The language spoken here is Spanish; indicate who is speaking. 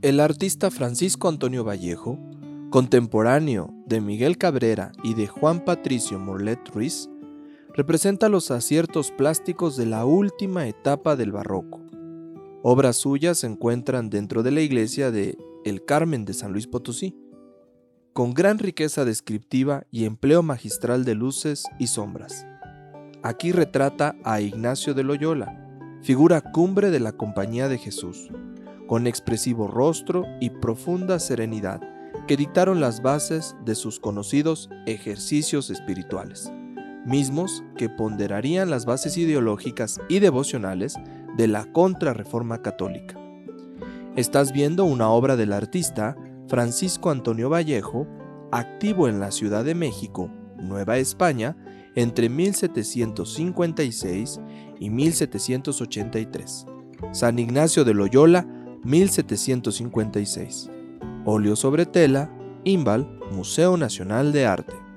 Speaker 1: El artista Francisco Antonio Vallejo, contemporáneo de Miguel Cabrera y de Juan Patricio Morlet Ruiz, representa los aciertos plásticos de la última etapa del barroco. Obras suyas se encuentran dentro de la iglesia de El Carmen de San Luis Potosí, con gran riqueza descriptiva y empleo magistral de luces y sombras. Aquí retrata a Ignacio de Loyola, figura cumbre de la Compañía de Jesús, con expresivo rostro y profunda serenidad, que dictaron las bases de sus conocidos ejercicios espirituales, mismos que ponderarían las bases ideológicas y devocionales de la contrarreforma católica. Estás viendo una obra del artista Francisco Antonio Vallejo, activo en la Ciudad de México, Nueva España, entre 1756 y 1783. San Ignacio de Loyola, 1756. Óleo sobre tela, Imbal, Museo Nacional de Arte.